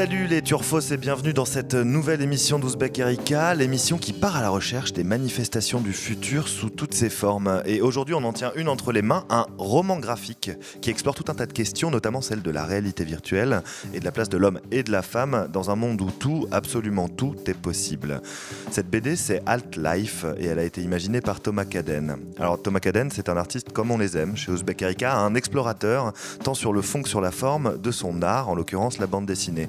Salut les turfos et bienvenue dans cette nouvelle émission d'Ouzbek Erika, l'émission qui part à la recherche des manifestations du futur sous toutes ses formes. Et aujourd'hui, on en tient une entre les mains, un roman graphique qui explore tout un tas de questions, notamment celle de la réalité virtuelle et de la place de l'homme et de la femme dans un monde où tout, absolument tout, est possible. Cette BD, c'est Alt Life et elle a été imaginée par Thomas Caden. Alors Thomas Caden, c'est un artiste comme on les aime chez Ouzbek Erika, un explorateur tant sur le fond que sur la forme de son art, en l'occurrence la bande dessinée.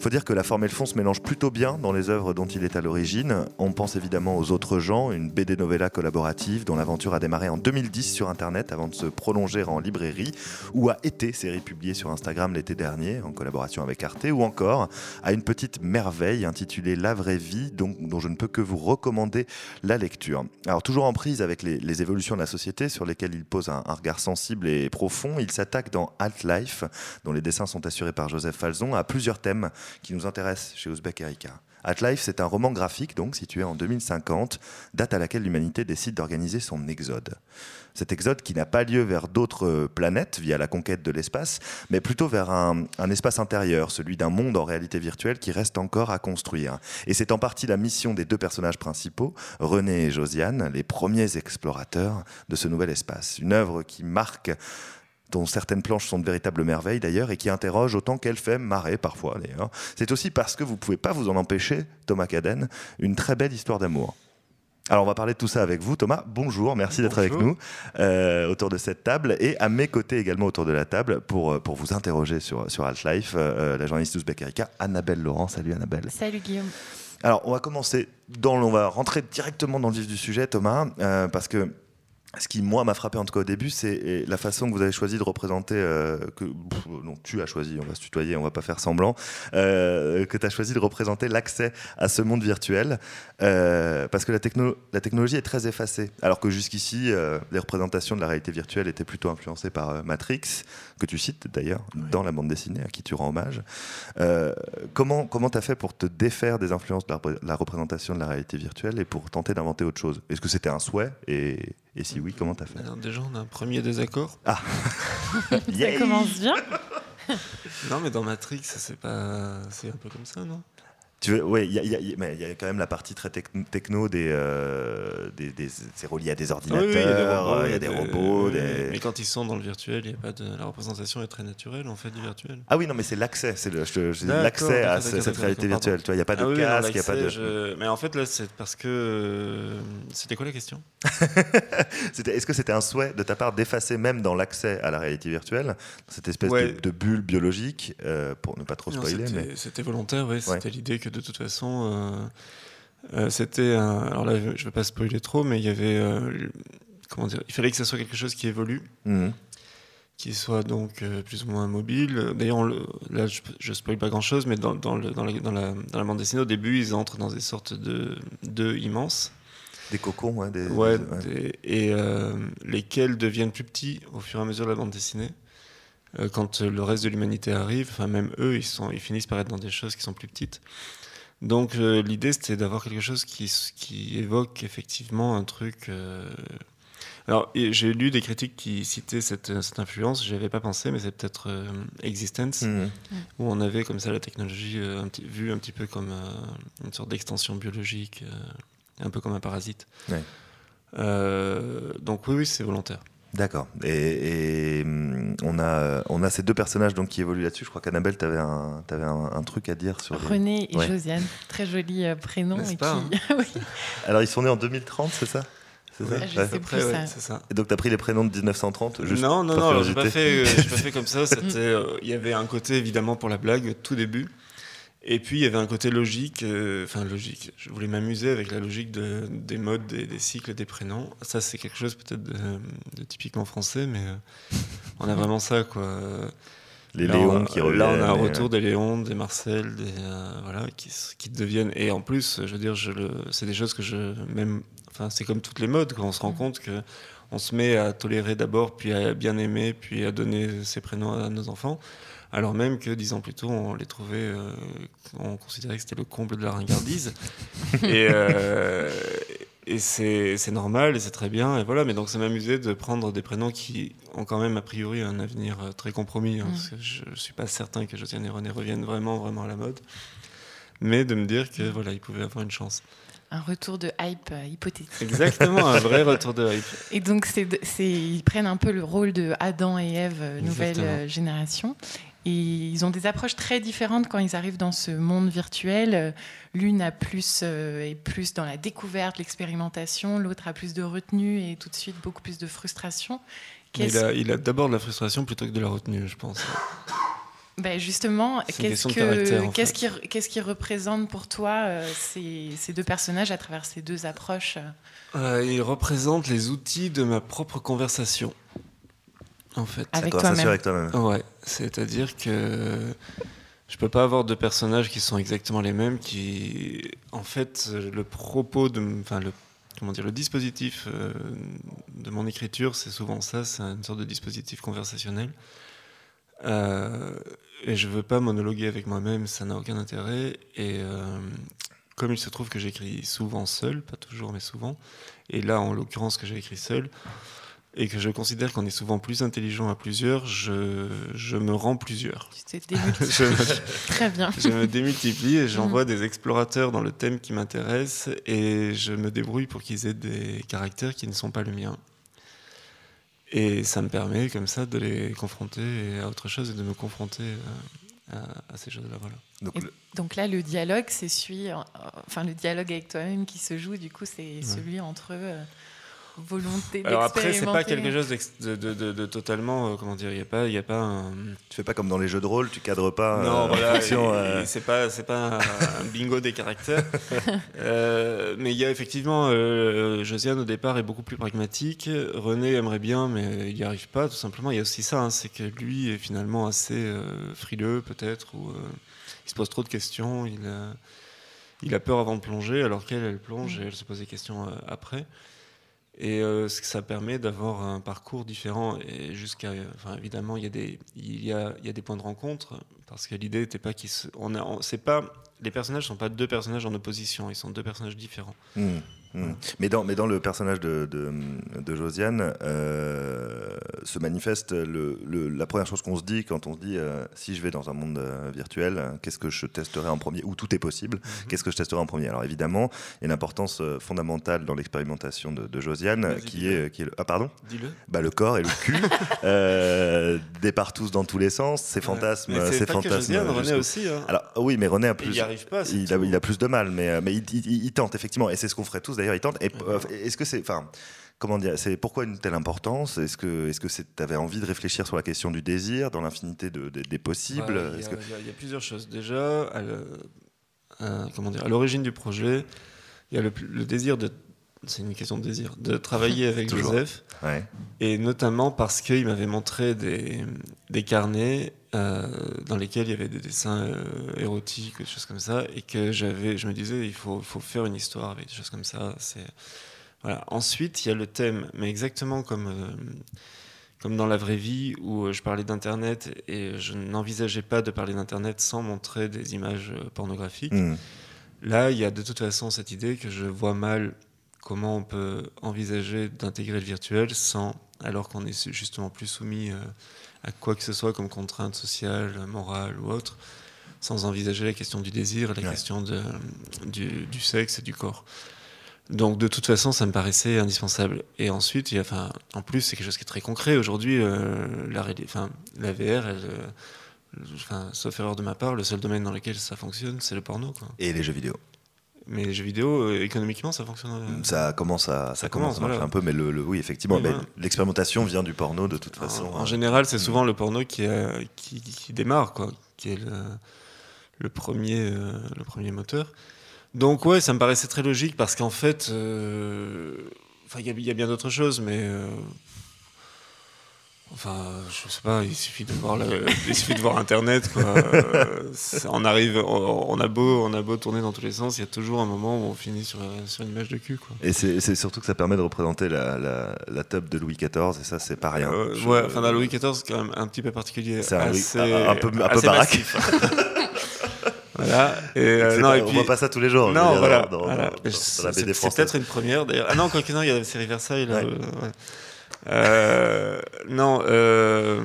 Faut dire que la forme et le fond se mélangent plutôt bien dans les œuvres dont il est à l'origine. On pense évidemment aux autres gens, une BD novella collaborative dont l'aventure a démarré en 2010 sur Internet avant de se prolonger en librairie, ou à été série publiée sur Instagram l'été dernier en collaboration avec Arte, ou encore à une petite merveille intitulée La vraie vie, dont, je ne peux que vous recommander la lecture. Alors toujours en prise avec les, les évolutions de la société sur lesquelles il pose un, un regard sensible et profond, il s'attaque dans Alt Life, dont les dessins sont assurés par Joseph Falzon, à plusieurs thèmes qui nous intéressent chez Ouzbek Erika. At Life, c'est un roman graphique donc situé en 2050, date à laquelle l'humanité décide d'organiser son exode. Cet exode qui n'a pas lieu vers d'autres planètes via la conquête de l'espace, mais plutôt vers un, un espace intérieur, celui d'un monde en réalité virtuelle qui reste encore à construire. Et c'est en partie la mission des deux personnages principaux, René et Josiane, les premiers explorateurs de ce nouvel espace. Une œuvre qui marque dont certaines planches sont de véritables merveilles d'ailleurs, et qui interroge autant qu'elle fait marrer parfois d'ailleurs. C'est aussi parce que vous ne pouvez pas vous en empêcher, Thomas Caden, une très belle histoire d'amour. Alors on va parler de tout ça avec vous, Thomas. Bonjour, merci d'être avec nous euh, autour de cette table et à mes côtés également autour de la table pour, pour vous interroger sur, sur Alt-Life, euh, la journaliste d'Ouzbek Erika, Annabelle Laurent. Salut Annabelle. Salut Guillaume. Alors on va commencer, dans, on va rentrer directement dans le vif du sujet, Thomas, euh, parce que ce qui, moi, m'a frappé en tout cas au début, c'est la façon que vous avez choisi de représenter, euh, que non, tu as choisi, on va se tutoyer, on va pas faire semblant, euh, que tu as choisi de représenter l'accès à ce monde virtuel, euh, parce que la, techno la, technologie est très effacée, alors que jusqu'ici, les représentations de la réalité virtuelle étaient plutôt influencées par Matrix, que tu cites d'ailleurs oui. dans la bande dessinée, à qui tu rends hommage. Euh, comment comment tu as fait pour te défaire des influences de la, la représentation de la réalité virtuelle et pour tenter d'inventer autre chose? Est-ce que c'était un souhait? Et et si oui, comment t'as fait? Alors Déjà, on a un premier désaccord. Ah Ça commence bien. non, mais dans Matrix, c'est pas, c'est un peu comme ça, non? Tu veux, ouais, il y, y, y, a quand même la partie très techno des, euh, des, des c'est relié à des ordinateurs, il oui, y a des robots. Des... Des... Mais quand ils sont dans le virtuel, il y a pas de, la représentation est très naturelle en fait du virtuel. Ah oui, non, mais c'est l'accès, c'est l'accès à cette réalité virtuelle. Tu vois, il y a pas de ah, oui, casque, il a pas de. Je... Mais en fait là, c'est parce que euh, c'était quoi la question Est-ce que c'était un souhait de ta part d'effacer même dans l'accès à la réalité virtuelle cette espèce ouais. de, de, bulle biologique, euh, pour ne pas trop spoiler mais c'était volontaire, oui, c'était l'idée que de toute façon, euh, euh, c'était. Alors là, je ne vais pas spoiler trop, mais il y avait... Euh, comment dire Il fallait que ça soit quelque chose qui évolue. Mmh. Qui soit donc euh, plus ou moins mobile. D'ailleurs, là, je, ne spoil pas grand chose, mais dans, dans, le, dans, la, dans, la, dans la bande dessinée, au début, ils entrent dans des sortes de d'œufs immenses. Des cocons, ouais. Des, ouais, des, ouais. et euh, lesquels deviennent plus petits au fur et à mesure de la bande dessinée. Euh, quand le reste de l'humanité arrive, enfin même eux, ils, sont, ils finissent par être dans des choses qui sont plus petites. Donc euh, l'idée c'était d'avoir quelque chose qui, qui, évoque effectivement un truc. Euh... Alors j'ai lu des critiques qui citaient cette, cette influence, j'y avais pas pensé, mais c'est peut-être euh, Existence, mmh. où on avait comme ça la technologie euh, un petit, vue un petit peu comme euh, une sorte d'extension biologique, euh, un peu comme un parasite. Ouais. donc oui, oui, c'est volontaire. D'accord. Et, et, on, a, on a ces deux personnages donc, qui évoluent là-dessus. Je crois qu'Annabelle, tu avais, un, avais un, un, truc à dire sur. René les... et ouais. Josiane, très joli euh, prénom. Et pas, qui... hein oui. Alors, ils sont nés en 2030, c'est ça? C'est ça, ouais, ça. Et donc, tu as pris les prénoms de 1930 juste Non, non, non, je n'ai pas, fait, euh, pas fait comme ça. Il euh, y avait un côté, évidemment, pour la blague, tout début. Et puis il y avait un côté logique, euh, enfin logique. Je voulais m'amuser avec la logique de, des modes, des, des, cycles, des prénoms. Ça c'est quelque chose peut-être de, de, typiquement français, mais euh, on a vraiment ça quoi. les Léons qui reviennent. Là, on a un retour des Léons, des Marcel, des, voilà, qui, qui deviennent. Et en plus, je veux dire, je le, c'est des choses que je. Même, enfin, c'est comme toutes les modes, quand on se rend mm. compte que on se met à tolérer d'abord, puis à bien aimer, puis à donner ses prénoms à nos enfants. Alors même que dix ans plus tôt, on les trouvait, euh, on considérait que c'était le comble de la ringardise. et, euh, et c'est, normal et c'est très bien. Et voilà, mais donc ça m'amusait de prendre des prénoms qui ont quand même a priori un avenir euh, très compromis. Hein, mm. parce que je ne suis pas certain que Josiane et René reviennent vraiment, vraiment à la mode. Mais de me dire que voilà, ils pouvaient avoir une chance. Un retour de hype euh, hypothétique. Exactement, un vrai retour de hype. Et donc, c'est, ils prennent un peu le rôle de Adam et Ève, nouvelle génération. Et ils ont des approches très différentes quand ils arrivent dans ce monde virtuel. L'une a plus, est plus dans la découverte, l'expérimentation, l'autre a plus de retenue et tout de suite beaucoup plus de frustration. Il a, il a d'abord de la frustration plutôt que de la retenue, je pense. Ben justement, qu'est-ce, que, qu'est-ce, qui, qu'est-ce qui représente pour toi euh, ces, ces, deux personnages à travers ces deux approches? Euh, Ils représentent les outils de ma propre conversation, en fait. Avec toi-même. avec toi-même. Ouais, c'est-à-dire que je peux pas avoir deux personnages qui sont exactement les mêmes, qui, en fait, le propos de, enfin le comment dire, le dispositif euh, de mon écriture, c'est souvent ça, c'est une sorte de dispositif conversationnel. Euh, et je veux pas monologuer avec moi-même, ça n'a aucun intérêt. Et euh, comme il se trouve que j'écris souvent seul, pas toujours, mais souvent, et là, en l'occurrence, que j'ai écrit seul, et que je considère qu'on est souvent plus intelligent à plusieurs, je, je me rends plusieurs. Tu t'es je, Très bien. Je me démultiplie et j'envoie mhm. des explorateurs dans le thème qui m'intéresse et je me débrouille pour qu'ils aient des caractères qui ne sont pas le mien. Et ça me permet comme ça de les confronter à autre chose et de me confronter euh, à, ces choses-là. Voilà. Donc, donc, là, le dialogue, c'est celui, enfin le dialogue avec toi-même qui se joue. Du coup, c'est celui entre eux volonté Alors après, c'est pas quelque chose de, de, de, totalement, euh, comment dire, il y a pas, il y a pas un... Tu fais pas comme dans les jeux de rôle, tu cadres pas. Non, euh, voilà, euh. c'est pas, c'est pas un, bingo des caractères. mais il y a effectivement, Josiane au départ est beaucoup plus pragmatique. René aimerait bien, mais il n'y arrive pas, tout simplement. Il y a aussi ça, hein, c'est que lui est finalement assez frileux, peut-être, ou il se pose trop de questions. Il il a peur avant de plonger, alors qu'elle, elle plonge et elle se pose des questions après. Et euh, ça permet d'avoir un parcours différent. Et jusqu'à, évidemment, il y a des, il y a, il y a des points de rencontre parce que l'idée n'était pas qu'ils, on, c'est pas, les personnages sont pas deux personnages en opposition, ils sont deux personnages différents. Mmh. Hmm. Mais, dans, mais dans le personnage de, de, Josiane, euh, se manifeste le, la première chose qu'on se dit quand on se dit euh, si je vais dans un monde euh, virtuel, qu'est-ce que je testerai en premier? Où tout est possible, mhm. qu'est-ce que je testerai en premier? Alors évidemment, il y a une importance fondamentale dans l'expérimentation de, Josiane qui est, qui est le, Ah, pardon? Dis-le. Bah, le corps et le cul, des partout dans tous les sens, ses fantasmes. ses fantasmes Josiane, René aussi. Hein. Alors oui, mais René a plus. Il arrive pas. Il a, il a, plus de mal, mais, mais il, il tente effectivement, et c'est ce qu'on ferait tous d'ailleurs, il tente. Euh, est-ce que c'est, enfin, comment dire, c'est pourquoi une telle importance? Est-ce que, est-ce que tu avais envie de réfléchir sur la question du désir, dans l'infinité de, des possibles? Il y, a plusieurs choses. Déjà, à comment dire, à l'origine du projet, il y a le, désir de c'est une question de désir, de travailler avec Joseph. Et notamment parce qu'il m'avait montré des, des carnets euh, dans lesquels il y avait des dessins euh, érotiques, des choses comme ça, et que j'avais, je me disais, il faut, faut, faire une histoire avec des choses comme ça. C'est voilà. Ensuite, il y a le thème, mais exactement comme euh, comme dans la vraie vie où je parlais d'internet et je n'envisageais pas de parler d'internet sans montrer des images pornographiques. Hmm. Là, il y a de toute façon cette idée que je vois mal comment on peut envisager d'intégrer le virtuel sans, alors qu'on est justement plus soumis à quoi que ce soit comme contrainte sociale, morale ou autre, sans envisager la question du désir, la question de, du, du, sexe et du corps. Donc de toute façon, ça me paraissait indispensable. Et ensuite, il y a, enfin, en plus, c'est quelque chose qui est très concret. Aujourd'hui, euh, la, enfin, la VR, elle, euh, enfin, sauf erreur de ma part, le seul domaine dans lequel ça fonctionne, c'est le porno. Quoi. Et les jeux vidéo. Mais les jeux vidéo, euh, économiquement, ça fonctionne. Euh, ça commence à, ça, commence, à marcher un peu, mais le, oui, effectivement, l'expérimentation vient du porno de toute façon. En, général, c'est souvent le porno qui, euh, qui, qui, démarre, quoi, qui est le, le premier, le premier moteur. Donc ouais, ça me paraissait très logique parce qu'en fait, enfin, il y, a bien d'autres choses, mais Enfin, je sais pas, il suffit de voir, il suffit de voir Internet. Quoi. Euh, on arrive, on, a beau, on a beau tourner dans tous les sens, il y a toujours un moment où on finit sur, sur une image de cul. Quoi. Et c'est surtout que ça permet de représenter la, la, tube de Louis XIV, et ça, c'est pas rien. Euh, ouais, enfin, Louis XIV, c'est quand même un petit peu particulier. C'est un, un, peu, un peu baraque. Voilà. Et, euh, non, et puis... On voit pas ça tous les jours. Non, voilà. C'est peut-être une première d'ailleurs. Ah non, quoi que non, il y a la série Versailles. Là, ouais. Euh, non. Euh,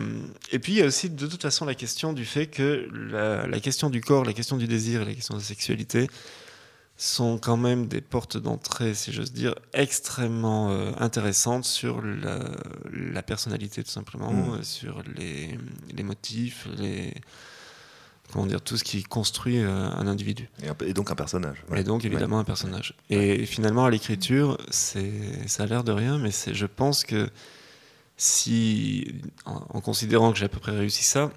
et puis il y a aussi de toute façon la question du fait que la, question du corps, la question du désir et la question de la sexualité sont quand même des portes d'entrée, si j'ose dire, extrêmement euh, intéressantes sur la, personnalité tout simplement, mmh. sur les, les motifs, les comment dire, tout ce qui construit euh, un individu. Et, donc un personnage. Et donc évidemment un personnage. Et finalement à l'écriture, ça a l'air de rien, mais je pense que si, en, considérant que j'ai à peu près réussi ça,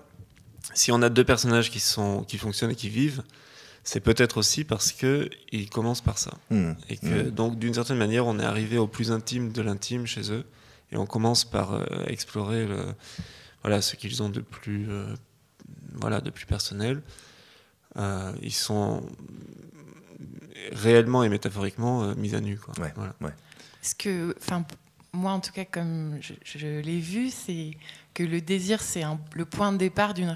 si on a deux personnages qui, sont, qui fonctionnent et qui vivent, c'est peut-être aussi parce qu'ils commencent par ça. Mmh. Et que mmh. donc d'une certaine manière, on est arrivé au plus intime de l'intime chez eux, et on commence par euh, explorer le, voilà, ce qu'ils ont de plus euh, voilà, de plus personnel. Euh, ils sont réellement et métaphoriquement euh, mis à nu. Quoi. voilà. Ce que, enfin, moi en tout cas, comme je, l'ai vu, c'est que le désir, c'est le point de départ d'une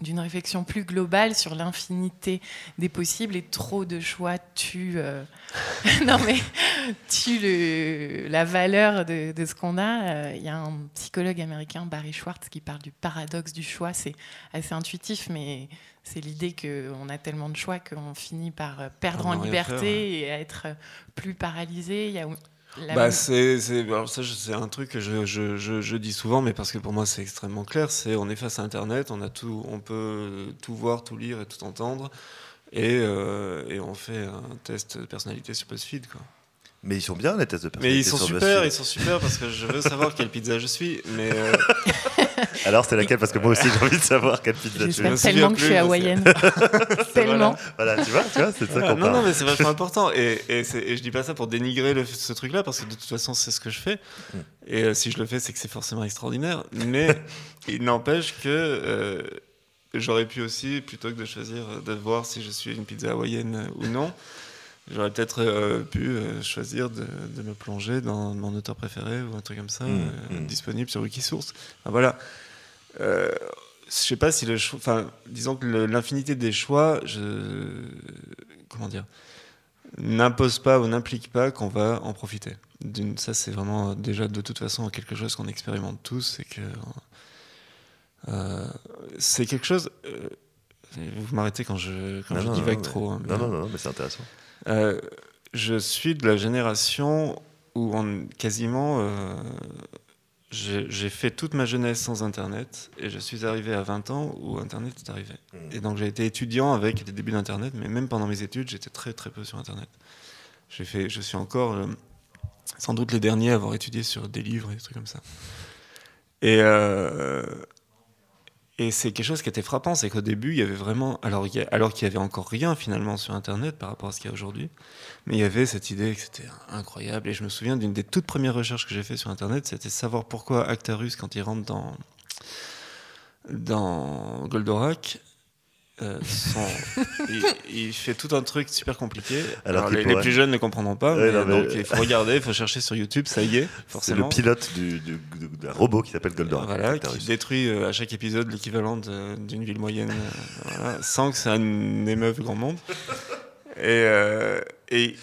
d'une réflexion plus globale sur l'infinité des possibles et trop de choix tuent, euh, non mais, le, la valeur de, de ce qu'on a. Euh, il y a un psychologue américain, Barry Schwartz, qui parle du paradoxe du choix. C'est assez intuitif, mais c'est l'idée qu'on a tellement de choix qu'on finit par perdre en liberté et être plus paralysé. Il y a bah, c'est, ça, c'est un truc que je, je, je, dis souvent, mais parce que pour moi c'est extrêmement clair. C'est on est face à Internet, on a tout, on peut tout voir, tout lire et tout entendre, et, euh, et on fait un test de personnalité sur BuzzFeed, quoi. Mais ils sont bien les tests de personnalité. Mais ils sont super, ils sont super parce que je veux savoir quelle pizza je suis. Mais euh, Alors c'est laquelle? Parce que moi aussi j'ai envie de savoir quelle pizza je suis. tellement que je suis hawaïenne. tellement. Voilà. tu vois, tu vois c'est ça qu'on Non, non, mais c'est vachement important. Et, et, et, je dis pas ça pour dénigrer le, ce truc-là parce que de toute façon c'est ce que je fais. Et euh, si je le fais, c'est que c'est forcément extraordinaire. Mais il n'empêche que. Euh, j'aurais pu aussi, plutôt que de choisir de voir si je suis une pizza hawaïenne ou non, J'aurais peut-être euh, pu euh, choisir de, me plonger dans mon auteur préféré ou un truc comme ça, mmh, euh, mmh. disponible sur Wikisource. Enfin, voilà. Je sais pas si le choix. Enfin, disons que l'infinité des choix, je. Comment dire N'impose pas ou n'implique pas qu'on va en profiter. Ça, c'est vraiment déjà de toute façon quelque chose qu'on expérimente tous. C'est que. c'est quelque chose. vous m'arrêtez quand je, quand je divague trop. Hein, non, non, non, mais c'est intéressant. Euh, je suis de la génération où on, quasiment euh, j'ai fait toute ma jeunesse sans Internet et je suis arrivé à 20 ans où Internet est arrivé. Mmh. Et donc j'ai été étudiant avec les débuts d'Internet, mais même pendant mes études, j'étais très très peu sur Internet. Fait, je suis encore euh, sans doute les derniers à avoir étudié sur des livres et des trucs comme ça. Et, et c'est quelque chose qui était frappant, c'est qu'au début, il y avait vraiment, alors, alors qu'il y avait encore rien finalement sur Internet par rapport à ce qu'il y a aujourd'hui, mais il y avait cette idée que c'était incroyable. Et je me souviens d'une des toutes premières recherches que j'ai fait sur Internet, c'était savoir pourquoi Actarus, quand il rentre dans, dans Goldorak, euh, il, fait tout un truc super compliqué. Alors, les, plus jeunes ne comprendront pas, donc il faut regarder, il faut chercher sur YouTube, ça y est, C'est le pilote du, d'un robot qui s'appelle Goldorak. Voilà, qui détruit euh, à chaque épisode l'équivalent d'une ville moyenne, euh, sans que ça n'émeuve grand monde. Et, et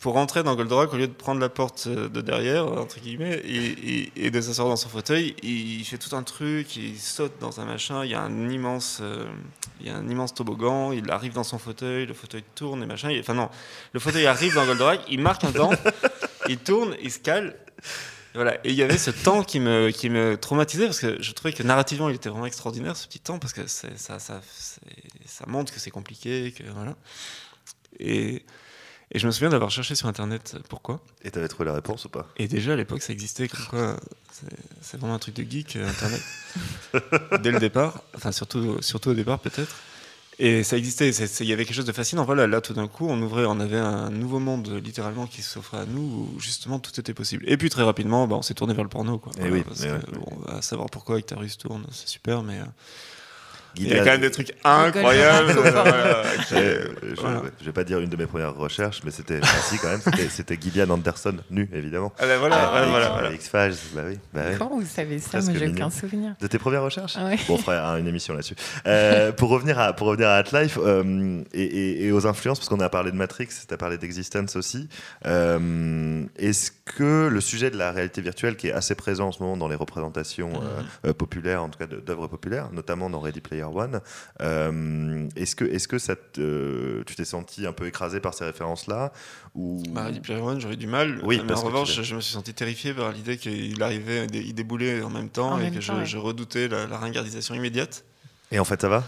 pour rentrer dans Goldorak, au lieu de prendre la porte euh, de derrière, entre guillemets, et, de s'asseoir dans son fauteuil, il fait tout un truc, il saute dans un machin, il y a un immense, euh, il y a un immense toboggan, il arrive dans son fauteuil, le fauteuil tourne et machin. enfin non, le fauteuil arrive dans Goldorak, il marque un temps, il tourne, il se cale. Voilà. Et il y avait ce temps qui me, qui me traumatisait parce que je trouvais que narrativement il était vraiment extraordinaire ce petit temps parce que ça, ça, ça montre que c'est compliqué, que voilà. Et et je me souviens d'avoir cherché sur Internet pourquoi. Et t'avais trouvé la réponse ou pas? Et déjà à l'époque ça existait comme quoi c'est vraiment un truc de geek euh, Internet. Dès le départ, enfin surtout, surtout au départ peut-être. Et ça existait, il y avait quelque chose de fascinant. Voilà, là tout d'un coup, on ouvrait, on avait un nouveau monde littéralement qui s'offrait à nous, où justement tout était possible. Et puis très rapidement, bah, on s'est tourné vers le porno. Quoi. Et eh oui, parce que, on va savoir pourquoi Actarus tourne, c'est super, mais. Euh, il y a quand même des trucs incroyables. je, vais pas dire une de mes premières recherches, mais c'était ainsi quand même. C'était Gillian Anderson, nu évidemment. Ah ben voilà, ah, voilà, X-Files, bah oui. Bah Comment vous savez ça? Moi, j'ai aucun souvenir. De tes premières recherches? Ah Bon, on fera une émission là-dessus. Euh, pour revenir à pour revenir à Atlife euh, et, et, aux influences, parce qu'on a parlé de Matrix, tu as parlé d'Existence aussi. Euh, est-ce que le sujet de la réalité virtuelle, qui est assez présent en ce moment dans les représentations mm-hmm. populaires, en tout cas d'œuvres populaires, notamment dans Ready Player One. Euh, est-ce que, est-ce que ça tu t'es senti un peu écrasé par ces références-là ou... Bah, One, j'aurais du mal. Oui, mais en revanche, je me suis senti terrifié par l'idée qu'il arrivait, il déboulait en même temps et que je, redoutais la, la ringardisation immédiate. Et en fait, ça va?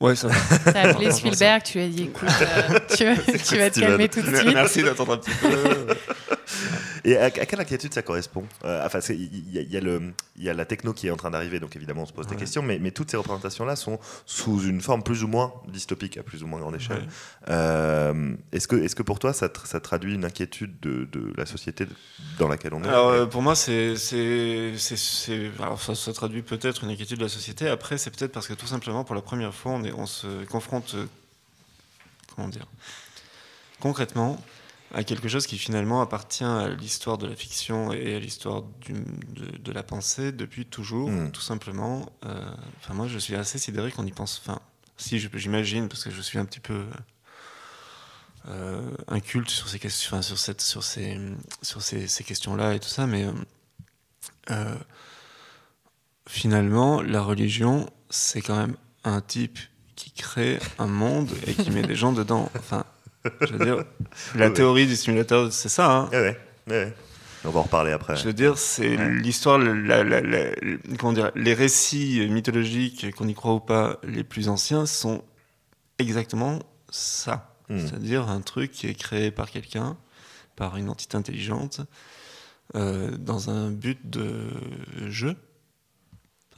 Ouais, ça va. T'as appelé Spielberg, tu lui as dit écoute, euh, tu, tu, vas te calmer tout de suite. Merci d'attendre un petit peu. Et à, quelle inquiétude ça correspond euh, Enfin, il y, y, a la techno qui est en train d'arriver, donc évidemment on se pose des questions, mais, mais, toutes ces représentations-là sont sous une forme plus ou moins dystopique, à plus ou moins grande échelle. Euh, est-ce que, est que pour toi ça, ça traduit une inquiétude de, de, la société dans laquelle on est Alors euh, pour moi, c'est, alors ça, ça traduit peut-être une inquiétude de la société. Après, c'est peut-être parce que tout simplement pour la première fois, on, est, on se confronte, comment dire, concrètement à quelque chose qui finalement appartient à l'histoire de la fiction et à l'histoire de, de, la pensée depuis toujours, hmm. tout simplement. Euh, enfin, moi, je suis assez sidéré qu'on y pense. Enfin, si j'imagine, parce que je suis un petit peu euh, inculte sur ces questions, sur cette, sur ces, sur ces, ces questions-là et tout ça, mais euh, finalement, la religion, c'est quand même un type qui crée un monde et qui met des gens dedans. Enfin, je veux dire, la théorie du simulateur, c'est ça. Hein ouais, ouais. On va en reparler après. Je veux dire, c'est l'histoire, comment dire, les récits mythologiques, qu'on y croit ou pas, les plus anciens sont exactement ça. Hmm. C'est-à-dire un truc qui est créé par quelqu'un, par une entité intelligente, euh, dans un but de jeu.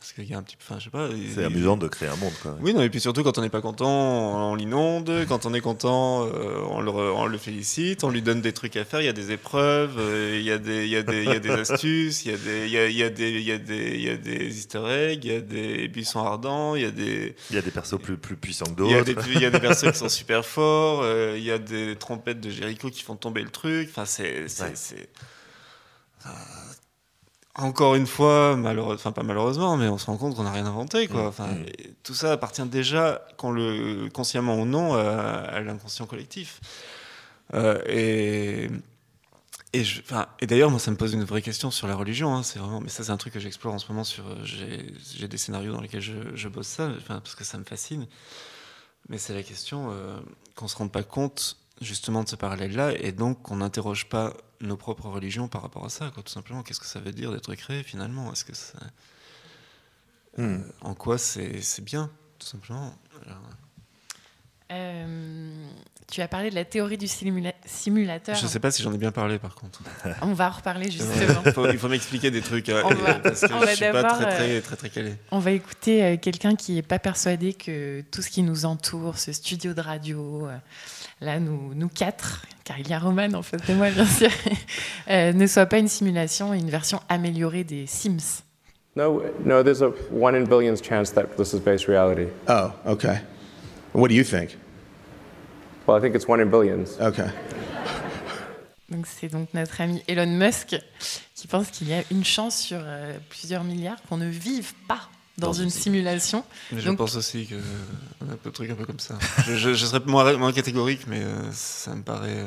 Parce qu'il y a un petit peu. Enfin, je sais pas. C'est amusant de créer un monde, quoi. Oui, non, et puis surtout, quand on n'est pas content, on l'inonde. Quand on est content, euh, on, le, on, le, félicite. On lui donne des trucs à faire. Il y a des épreuves, euh, il y, a des, astuces, il y a des, easter eggs, il y a des buissons ardents, il y a des. Il y a des persos plus, plus puissants que d'autres. Il y a des, persos qui sont super forts. Euh, il y a des trompettes de Jericho qui font tomber le truc. Enfin, c'est. c'est encore une fois, malheureusement, enfin pas malheureusement, mais on se rend compte qu'on n'a rien inventé. Quoi. Mm. Enfin, mm. Tout ça appartient déjà, qu'on le, consciemment ou non, à, l'inconscient collectif. Euh, et, et, et d'ailleurs, moi, ça me pose une vraie question sur la religion. Hein, c'est vraiment, mais ça, c'est un truc que j'explore en ce moment. Sur, j'ai, des scénarios dans lesquels je, bosse ça, parce que ça me fascine. Mais c'est la question euh, qu'on ne se rende pas compte justement de ce parallèle-là, et donc qu'on n'interroge pas nos propres religions par rapport à ça, quoi, tout simplement. Qu'est-ce que ça veut dire d'être créé finalement? Est-ce que ça... Hmm. Euh, en quoi c'est bien, tout simplement? Euh, tu as parlé de la théorie du simulateur. Je ne sais pas si j'en ai bien parlé par contre. On va en reparler justement. il faut, m'expliquer des trucs euh, parce que je suis pas très très, très très, calé. On va écouter quelqu'un qui n'est pas persuadé que tout ce qui nous entoure, ce studio de radio, là, nous, nous quatre, car il y a Roman en fait de moi, bien sûr, euh, ne soit pas une simulation et une version améliorée des Sims. No, no, there's a one in billions chance that this is based reality. Oh, okay. What do you think? Well, I think it's one in billions. Okay. Donc c'est donc notre ami Elon Musk qui pense qu'il y a une chance sur euh, plusieurs milliards qu'on ne vive pas dans, une, simulation. je pense aussi que a un peu de trucs un peu comme ça. je, serais moins, moins, catégorique, mais euh, ça me paraît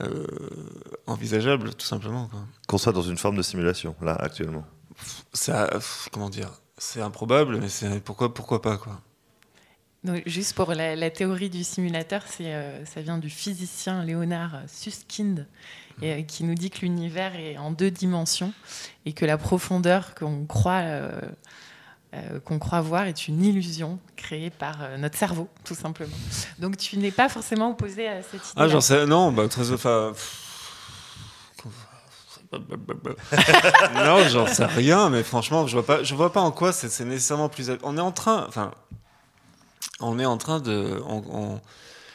euh, euh, envisageable, tout simplement. Qu'on soit dans une forme de simulation, là, actuellement. Ça, comment dire? C'est improbable, mais c'est pourquoi, pourquoi pas, quoi? Donc, juste pour la, théorie du simulateur, c'est, ça vient du physicien Léonard Susskind, et, qui nous dit que l'univers est en deux dimensions et que la profondeur qu'on croit, euh, euh, qu'on croit voir est une illusion créée par euh, notre cerveau, tout simplement. Donc tu n'es pas forcément opposé à cette idée. Ah, j'en sais, non, bah, très. Enfin, non, j'en sais rien, mais franchement, je vois pas, je vois pas en quoi c'est nécessairement plus. On est en train, enfin, on est en train de.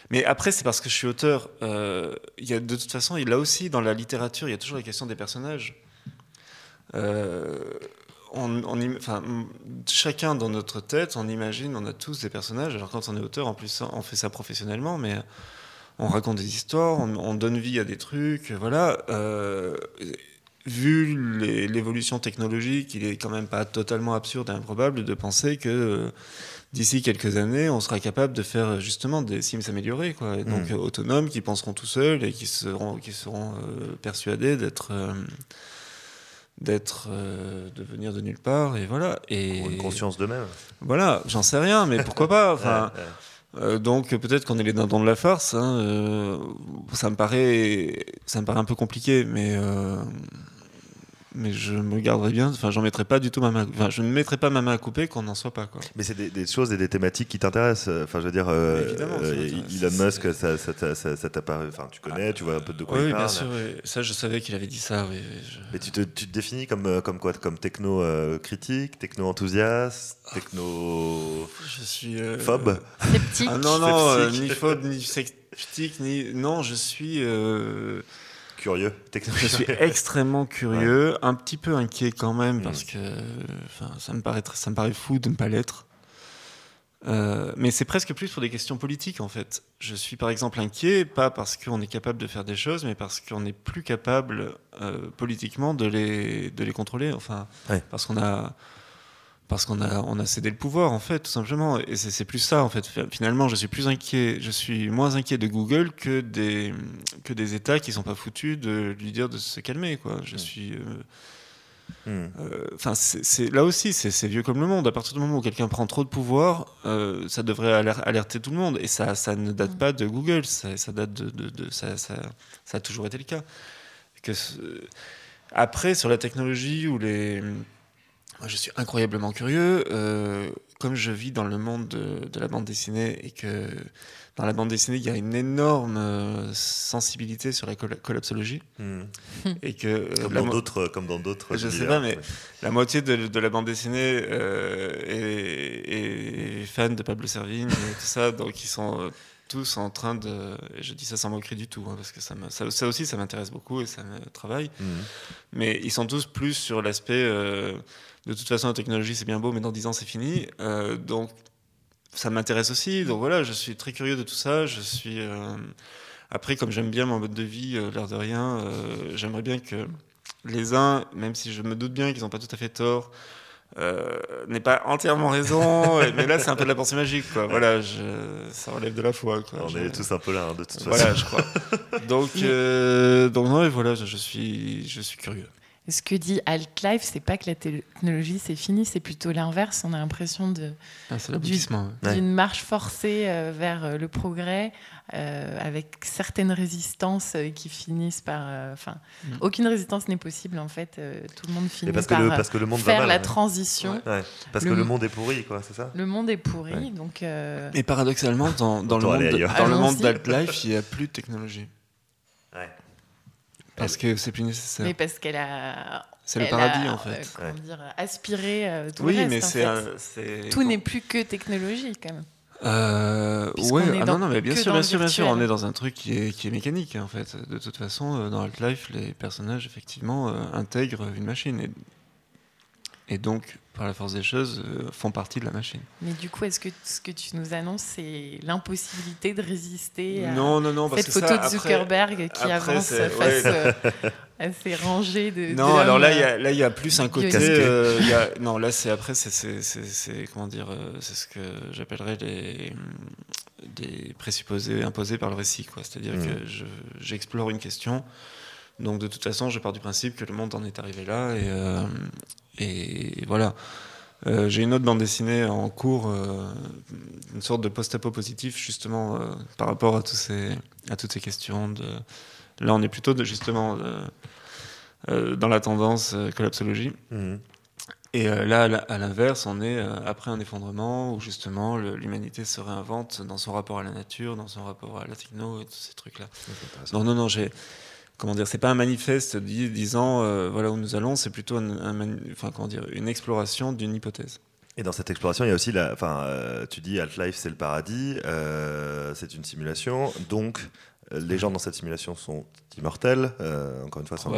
Mais après, c'est parce que je suis auteur. Euh, y a, de toute façon, là aussi, dans la littérature, il y a toujours la question des personnages. Euh, enfin, chacun dans notre tête, on imagine, on a tous des personnages. Alors quand on est auteur, en plus, on fait ça professionnellement, mais on raconte des histoires, on, donne vie à des trucs, voilà. Euh, vu l'évolution technologique, il est quand même pas totalement absurde et improbable de penser que d'ici quelques années, on sera capable de faire justement des Sims améliorés, quoi. donc mm. autonomes, qui penseront tout seuls et qui seront, qui seront euh, persuadés d'être d'être de venir de nulle part et voilà et une conscience d'eux-mêmes voilà j'en sais rien mais pourquoi pas enfin euh, donc peut-être qu'on est les dindons de la farce. Hein, euh, ça me paraît, ça me paraît un peu compliqué, mais euh, mais je me garderai bien. Enfin, j'en mettrai pas du tout ma main. Enfin, je ne mettrai pas ma main à couper qu'on n'en soit pas. Quoi. Mais c'est des, choses et des thématiques qui t'intéressent. Enfin, je veux dire, euh, euh, Elon Musk, ça, ça. Enfin, tu connais, tu vois un peu de quoi il parle. Oui, bien sûr. Ça, je savais qu'il avait dit ça. Oui, Mais tu te, tu te, définis comme, euh, comme quoi Comme techno critique, techno enthousiaste, techno. Je suis. Phobe. Sceptique. Ah non non, ni phobe ni sceptique ni non, je suis curieux. Je suis extrêmement curieux, un petit peu inquiet quand même, parce mm. que ça me, paraît, ça me paraît fou de ne pas l'être. Euh, mais c'est presque plus pour des questions politiques en fait. Je suis par exemple inquiet, pas parce qu'on est capable de faire des choses, mais parce qu'on n'est plus capable euh, politiquement de les, de les contrôler. Enfin, parce qu'on a, parce qu'on a, on a cédé le pouvoir, en fait, tout simplement. Et c'est plus ça, en fait. Finalement, je suis plus inquiet, je suis moins inquiet de Google que des, que des États qui sont pas foutus de lui dire de se calmer, quoi. Je hmm. suis. Euh, hmm. euh, enfin, c'est là aussi, c'est vieux comme le monde. À partir du moment où quelqu'un prend trop de pouvoir, euh, ça devrait alerter tout le monde. Et ça, ça ne date hmm. pas de Google. Ça, ça date de, de, ça, ça, ça, a toujours été le cas. Que, après, sur la technologie ou les moi, je suis incroyablement curieux. Euh, comme je vis dans le monde de, la bande dessinée et que dans la bande dessinée, il y a une énorme euh, sensibilité sur la collapsologie. Hmm. Et que, euh, comme, dans d'autres, comme dans d'autres. Je sais pas, mais la moitié de, la bande dessinée est, est, fan de Pablo Servigne et tout ça, donc ils sont tous en train de. je dis ça sans moquerie du tout, hein, parce que ça, ça, aussi, ça m'intéresse beaucoup et ça me travaille. Hmm. Mais ils sont tous plus sur l'aspect de toute façon, la technologie, c'est bien beau, mais dans 10 ans, c'est fini. Euh, donc, ça m'intéresse aussi. Donc voilà, je suis très curieux de tout ça. Je suis. Euh, après, comme j'aime bien mon mode de vie, euh, l'air de rien, j'aimerais bien que les uns, même si je me doute bien qu'ils n'ont pas tout à fait tort, n'aient pas entièrement raison. mais là, c'est un peu de la pensée magique. Quoi. Voilà, je, ça relève de la foi. Quoi. On est tous un peu là, hein, de toute façon. Voilà, je crois. Donc, donc non, et voilà, je suis, je suis curieux. Ce que dit Altlife, c'est pas que la technologie c'est fini, c'est plutôt l'inverse. On a l'impression de ah, d'une marche forcée euh, vers euh, le progrès, euh, avec certaines résistances qui finissent par. Enfin, mm. aucune résistance n'est possible en fait. tout le monde finit parce par que le, parce que le monde faire mal, la transition. parce que le monde est pourri, quoi, c'est ça? Le monde est pourri, donc. Et paradoxalement, dans, dans le monde, dans le monde d'Altlife, il n'y a plus de technologie. Ouais. Parce que c'est plus nécessaire. Mais parce qu'elle a. C'est le paradis en fait. comment dire, aspiré euh, tout oui, le reste. mais c'est. Tout n'est plus que technologie quand même. Euh, ouais, ah non, non, mais bien sûr, bien sûr, bien sûr, on est dans un truc qui est, qui est mécanique en fait. De toute façon, euh, dans Half-Life, les personnages effectivement euh, intègrent une machine et, et donc par la force des choses, euh, font partie de la machine. Mais du coup, est-ce que ce que tu nous annonces, c'est l'impossibilité de résister à non, non, non, cette photo de Zuckerberg qui avance face euh, à ces rangées de. Non, alors là, il y a, là, il y a plus un côté. Euh, y a, non, là, c'est après, c'est comment dire, c'est ce que j'appellerais des, des présupposés imposés par le récit, quoi. C'est-à-dire mmh. que j'explore une question. Donc de toute façon, je pars du principe que le monde en est arrivé là et, et voilà. Euh, j'ai une autre bande dessinée en cours, euh, une sorte de post-apo positif, justement, euh, par rapport à, tous ces, à toutes ces questions. De... Là, on est plutôt de, justement dans la tendance collapsologie. Mhm. Et là, à l'inverse, on est après un effondrement où justement l'humanité se réinvente dans son rapport à la nature, dans son rapport à la techno et tous ces trucs-là. Non, non, non, j'ai comment dire, c'est pas un manifeste disant euh, voilà où nous allons, c'est plutôt une exploration d'une hypothèse. Et dans cette exploration, il y a aussi. Enfin, euh, tu dis Half-Life, c'est le paradis, euh, c'est une simulation, donc les gens dans cette simulation sont immortels. euh, encore une fois, sans.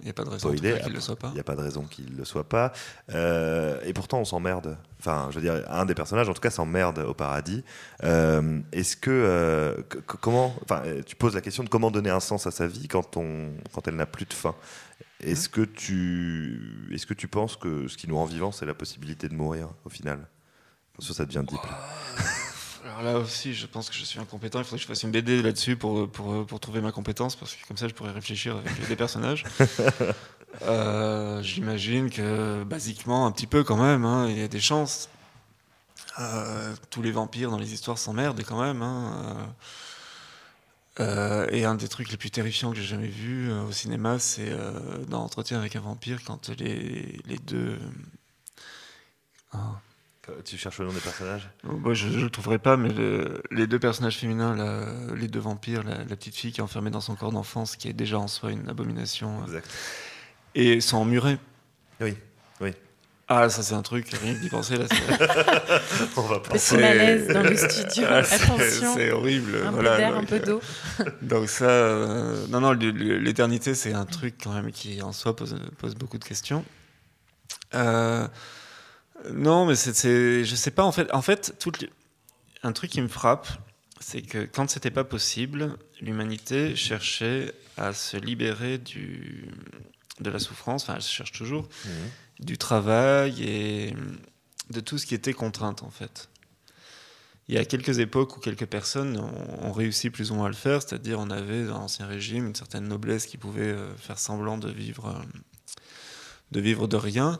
Il n'y a pas de raison qu'il ne le soit pas. Il n'y a pas de raison qu'il le soit pas. Euh, et pourtant, on s'emmerde. Enfin, je veux dire, un des personnages, en tout cas, s'emmerde au paradis. Euh, Est-ce que. euh, comment. Enfin, euh, tu poses la question de comment donner un sens à sa vie quand, on, quand elle n'a plus de fin. Est-ce que, tu, est que tu penses que ce qui nous rend vivants, c'est la possibilité de mourir, au final? Ça, ça devient deep. Alors là aussi, je pense que je suis incompétent. Il faudrait que je fasse une BD là-dessus pour, pour, pour trouver ma compétence, parce que comme ça, je pourrais réfléchir avec des personnages. Euh, J'imagine que, basiquement, un petit peu quand même, hein, il y a des chances. Euh, tous les vampires dans les histoires s'emmerdent quand même. hein, euh. Et un des trucs les plus terrifiants que j'ai jamais vu au cinéma, c'est dans Entretien avec un vampire, quand les, les deux. Tu cherches le nom des personnages? Moi, je ne le trouverai pas, mais le- les deux personnages féminins, la- les deux vampires, la, la petite fille qui est enfermée dans son corps d'enfance, qui est déjà en soi une abomination, euh, Exact. et sont emmurés. Oui, oui. Ah, ça c'est un truc, rien que d'y penser là. c'est- On va pas. Petit C'est- malaise dans le studio. Ah, Attention. C'est horrible. Un voilà, peu d'air, un peu d'eau. Donc ça, euh, non, non, l'éternité, c'est un truc quand même qui en soi pose, pose beaucoup de questions. Euh, non, mais c'est, je sais pas en fait. En fait, les- un truc qui me frappe, c'est que quand c'était pas possible, l'humanité cherchait à se libérer du, de la souffrance. Enfin, elle se cherche toujours Mhm. du travail et de tout ce qui était contrainte en fait. Il y a quelques époques où quelques personnes ont, ont réussi plus ou moins à le faire, c'est-à-dire on avait dans l'Ancien Régime une certaine noblesse qui pouvait euh, faire semblant de vivre, euh, de vivre de rien,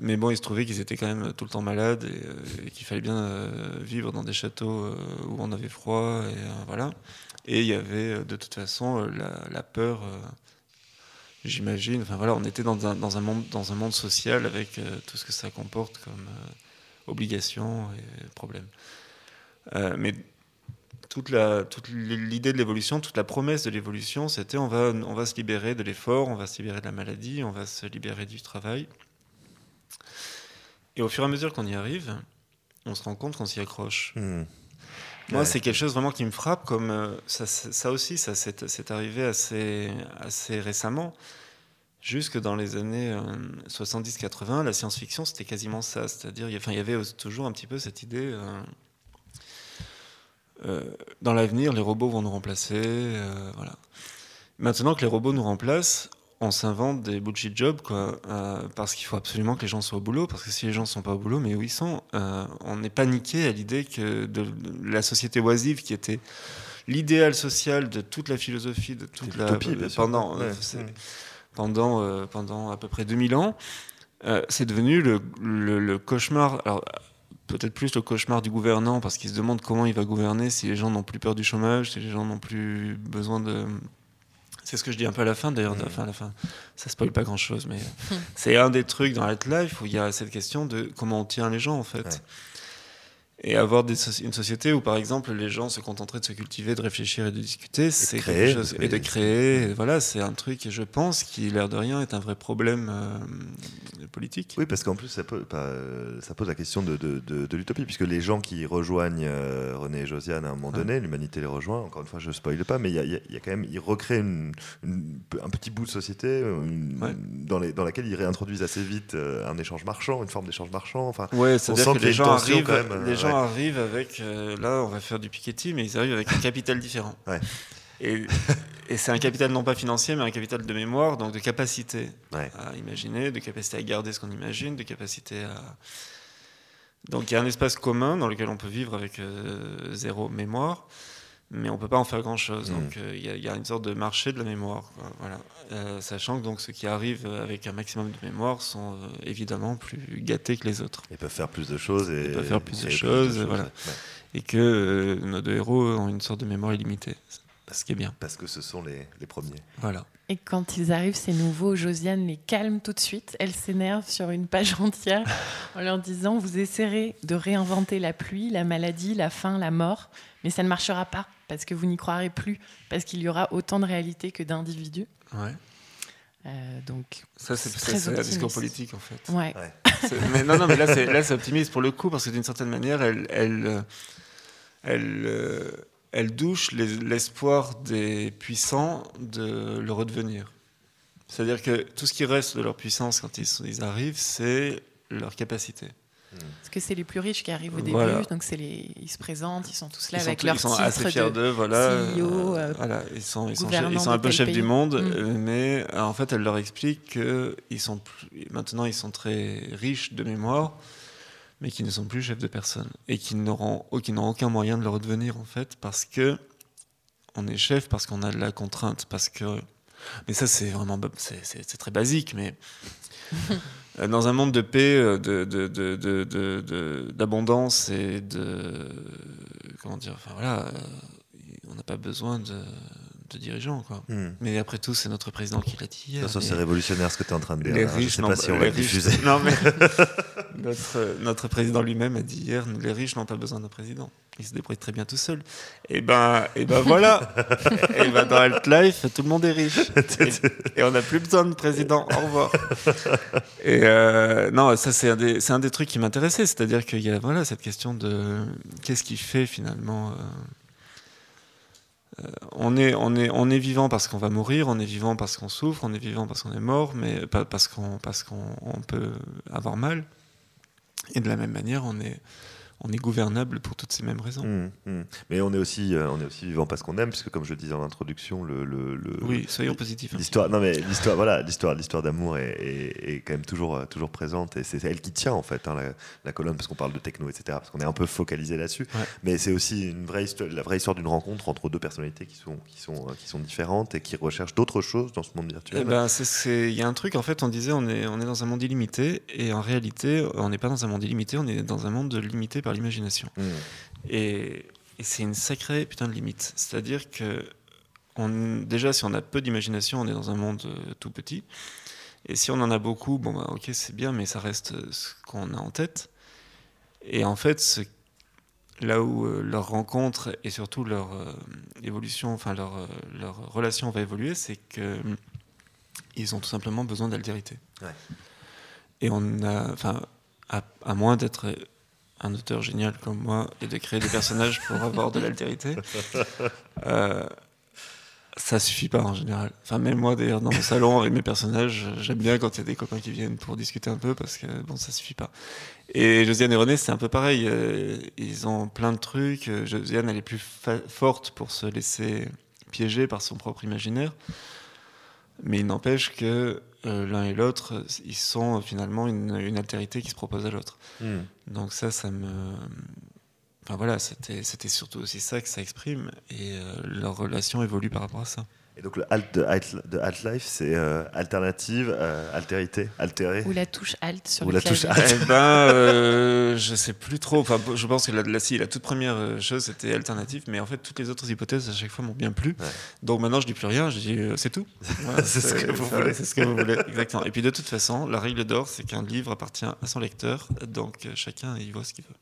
mais bon, il se trouvait qu'ils étaient quand même tout le temps malades et, euh, qu'il fallait bien euh, vivre dans des châteaux euh, où on avait froid et voilà. Et il y avait de toute façon la, peur. J'imagine. Enfin voilà, on était dans un, monde social avec tout ce que ça comporte comme obligations et problèmes. Mais toute l'idée de l'évolution, toute la promesse de l'évolution, c'était on va se libérer de l'effort, on va se libérer de la maladie, on va se libérer du travail. Et au fur et à mesure qu'on y arrive, on se rend compte qu'on s'y accroche. Mhm. Moi, Ouais. c'est quelque chose vraiment qui me frappe, comme euh, ça, ça aussi, ça s'est c'est arrivé assez, assez récemment. Jusque dans les années 70-80, la science-fiction, c'était quasiment ça. C'est-à-dire, il y avait toujours un petit peu cette idée. euh, euh, dans l'avenir, les robots vont nous remplacer. euh, voilà. Maintenant que les robots nous remplacent, on s'invente des bullshit jobs, quoi, euh, parce qu'il faut absolument que les gens soient au boulot, parce que si les gens sont pas au boulot, mais où ils sont, euh, on est paniqué à l'idée que de, de la société oisive, qui était l'idéal social de toute la philosophie, de toute la pendant, euh, Ouais. Mhm. pendant, euh, pendant à peu près 2000 ans, c'est devenu le, le- le cauchemar. Alors, peut-être plus le cauchemar du gouvernant, parce qu'il se demande comment il va gouverner si les gens n'ont plus peur du chômage, si les gens n'ont plus besoin de. C'est ce que je dis un peu à la fin, d'ailleurs. Enfin, à la fin, ça spoil pas grand-chose, mais c'est un des trucs dans Life où il y a cette question de comment on tient les gens, en fait. Ouais. Et avoir des une société où, par exemple, les gens se contenteraient de se cultiver, de réfléchir et de discuter, c'est créer, quelque chose. Et de créer. et voilà, c'est un truc, je pense, qui, l'air de rien, est un vrai problème euh, politique. Oui, parce qu'en plus, ça, euh, ça pose la question de, de- de- de l'utopie, puisque les gens qui rejoignent euh, René et Josiane à un moment donné, l'humanité les rejoint, encore une fois, je ne spoile pas, mais il y a, y y quand même, ils recréent une- une- un petit bout de société une- Ouais. dans, les- dans laquelle ils réintroduisent assez vite euh, un échange marchand, une forme d'échange marchand. Enfin, Ouais, sent c'est-à-dire que a les une gens, arrivent, quand même, les gens ouais. arrivent avec, euh, là, on va faire du Piketty, mais ils arrivent avec un capital différent. Ouais. Et, et c'est un capital non pas financier, mais un capital de mémoire, donc de capacité Ouais. à imaginer, de capacité à garder ce qu'on imagine, de capacité à... Donc il y a un espace commun dans lequel on peut vivre avec euh, zéro mémoire, mais on peut pas en faire grand-chose. Mm. Donc euh, il y, a- il y a une sorte de marché de la mémoire. quoi, Voilà. Euh, sachant que donc, ceux qui arrivent avec un maximum de mémoire sont euh, évidemment plus gâtés que les autres. ils peuvent faire plus de choses. Et, Ils peuvent faire plus de et choses, voilà. ouais. Et que euh, nos deux héros ont une sorte de mémoire illimitée. Ce qui est bien. Parce que ce sont les, les premiers. Voilà. Et quand ils arrivent, ces nouveaux, Josiane les calme tout de suite. Elle s'énerve sur une page entière en leur disant Vous essaierez de réinventer la pluie, la maladie, la faim, la mort, mais ça ne marchera pas parce que vous n'y croirez plus, parce qu'il y aura autant de réalités que d'individus. Ouais. donc, ça, c'est un discours politique en fait. Ouais. Mais non, non, mais là, c'est optimiste pour le coup parce que d'une certaine manière, elle, elle, elle, elle douche l'espoir des puissants de le redevenir. C'est-à-dire que tout ce qui reste de leur puissance quand ils, ils arrivent, c'est leur capacité. Parce que c'est les plus riches qui arrivent au début, donc c'est les, ils se présentent, ils sont tous là avec leur Ils sont assez fiers d'eux, voilà. CEO, euh, voilà. Ils sont, ils sont, ils sont un peu chefs du monde, mm. euh, mais euh, en fait, elle leur explique que ils sont maintenant ils sont très riches de mémoire, mais qui ne sont plus chefs de personne et qui n'auront aucun moyen de le redevenir en fait, parce que on est chef, parce qu'on a de la contrainte, parce que mais ça c'est vraiment c'est très basique, mais Euh, dans un monde de paix, euh, d'abondance de, de, et de. Comment dire Enfin voilà, euh, on n'a pas besoin de, dirigeants. Quoi. Hmm. Mais après tout, c'est notre président qui l'a dit hier. Ça, c'est révolutionnaire ce que tu es en train de dire. Les hein. riches, je sais pas si on va diffuser. Non, mais notre, notre président lui-même a dit hier les riches n'ont pas besoin d'un président. Ils se débrouillent très bien tout seuls. Et ben, et ben voilà. et ben dans Alt Life, tout le monde est riche. Et, on n'a plus besoin de président. Au revoir. Et euh, non, ça c'est un des, c'est un des trucs qui m'intéressait, c'est-à-dire qu'il y a voilà cette question de qu'est-ce qui fait finalement. Euh, on, est, on, est, on est vivant parce qu'on va mourir, on est vivant parce qu'on souffre, on est vivant parce qu'on est mort, mais pas parce qu'on parce qu'on peut avoir mal. Et de la même manière, on est, on est gouvernable pour toutes ces mêmes raisons. Mmh, mmh. Mais on est aussi, euh, on est aussi vivant parce qu'on aime, puisque comme je le disais en introduction, le, le, oui, soyons positifs. L'histoire, non mais l'histoire, voilà, l'histoire, l'histoire d'amour est, est, quand même toujours, euh, toujours présente et c'est elle qui tient en fait hein, la, colonne parce qu'on parle de techno, etc. Parce qu'on est un peu focalisé là-dessus. Mais c'est aussi une vraie histoire, la vraie histoire d'une rencontre entre deux personnalités qui sont, qui sont, euh, qui sont différentes et qui recherchent d'autres choses dans ce monde virtuel. Eh ben, il y a un truc en fait, on disait, on est, on est dans un monde illimité et en réalité, on n'est pas dans un monde illimité, on est dans un monde limité par l'imagination. Mmh. Et, c'est une sacrée putain de limite. C'est-à-dire que on, déjà, si on a peu d'imagination, on est dans un monde euh, tout petit. Et si on en a beaucoup, bon, bah, ok, c'est bien, mais ça reste ce qu'on a en tête. Et en fait, là où euh, leur rencontre et surtout leur euh, évolution, enfin leur, leur relation va évoluer, c'est que ils ont tout simplement besoin d'altérité. Et on a, enfin, à moins d'être un auteur génial comme moi et de créer des personnages pour avoir de l'altérité, euh, ça suffit pas en général. Enfin, même moi d'ailleurs dans mon salon avec mes personnages, j'aime bien quand il y a des copains qui viennent pour discuter un peu parce que bon, ça suffit pas. Et Josiane et René, c'est un peu pareil. Euh, ils ont plein de trucs. Josiane, elle est plus forte pour se laisser piéger par son propre imaginaire. Mais il n'empêche que euh, l'un et l'autre, ils sont finalement une, une, altérité qui se propose à l'autre. Hmm. Donc ça, ça me... Enfin voilà, c'était surtout aussi ça que ça exprime, et euh, leur relation évolue par rapport à ça. Et donc le alt de, alt, life, c'est euh, alternative, euh, altérité, altéré. Ou la touche alt sur Ou le la touche alt. Eh ben, euh, je sais plus trop. Enfin, je pense que la, la, la toute première chose c'était alternative, mais en fait toutes les autres hypothèses à chaque fois m'ont bien plu. Donc maintenant je dis plus rien, je dis c'est tout. c'est ce que vous voulez. C'est ce que vous voulez, exactement. Et puis de toute façon, la règle d'or, c'est qu'un livre appartient à son lecteur, donc chacun y voit ce qu'il veut.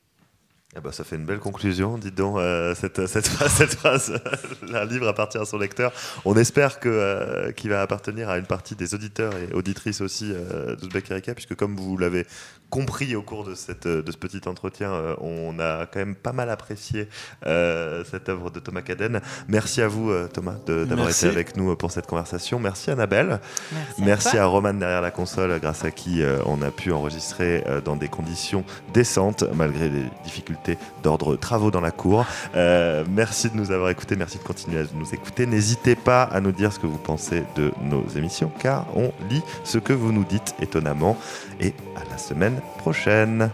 Ah bah ça fait une belle conclusion, dites donc, euh, cette, phrase, cette un livre appartient à son lecteur. On espère euh, qu'il va appartenir à une partie des auditeurs et auditrices aussi euh, de Zbek Erika, puisque comme vous l'avez compris au cours de, cette, de ce petit entretien, on a quand même pas mal apprécié cette œuvre de Thomas Caden. Merci à vous Thomas d'avoir été avec nous pour cette conversation. Merci Annabelle. Merci, Merci à, Roman derrière la console, grâce à qui on a pu enregistrer dans des conditions décentes, malgré les difficultés d'ordre travaux dans la cour. Euh, merci de nous avoir écoutés, merci de continuer à nous écouter. N'hésitez pas à nous dire ce que vous pensez de nos émissions, car on lit ce que vous nous dites étonnamment. Et à la semaine prochaine.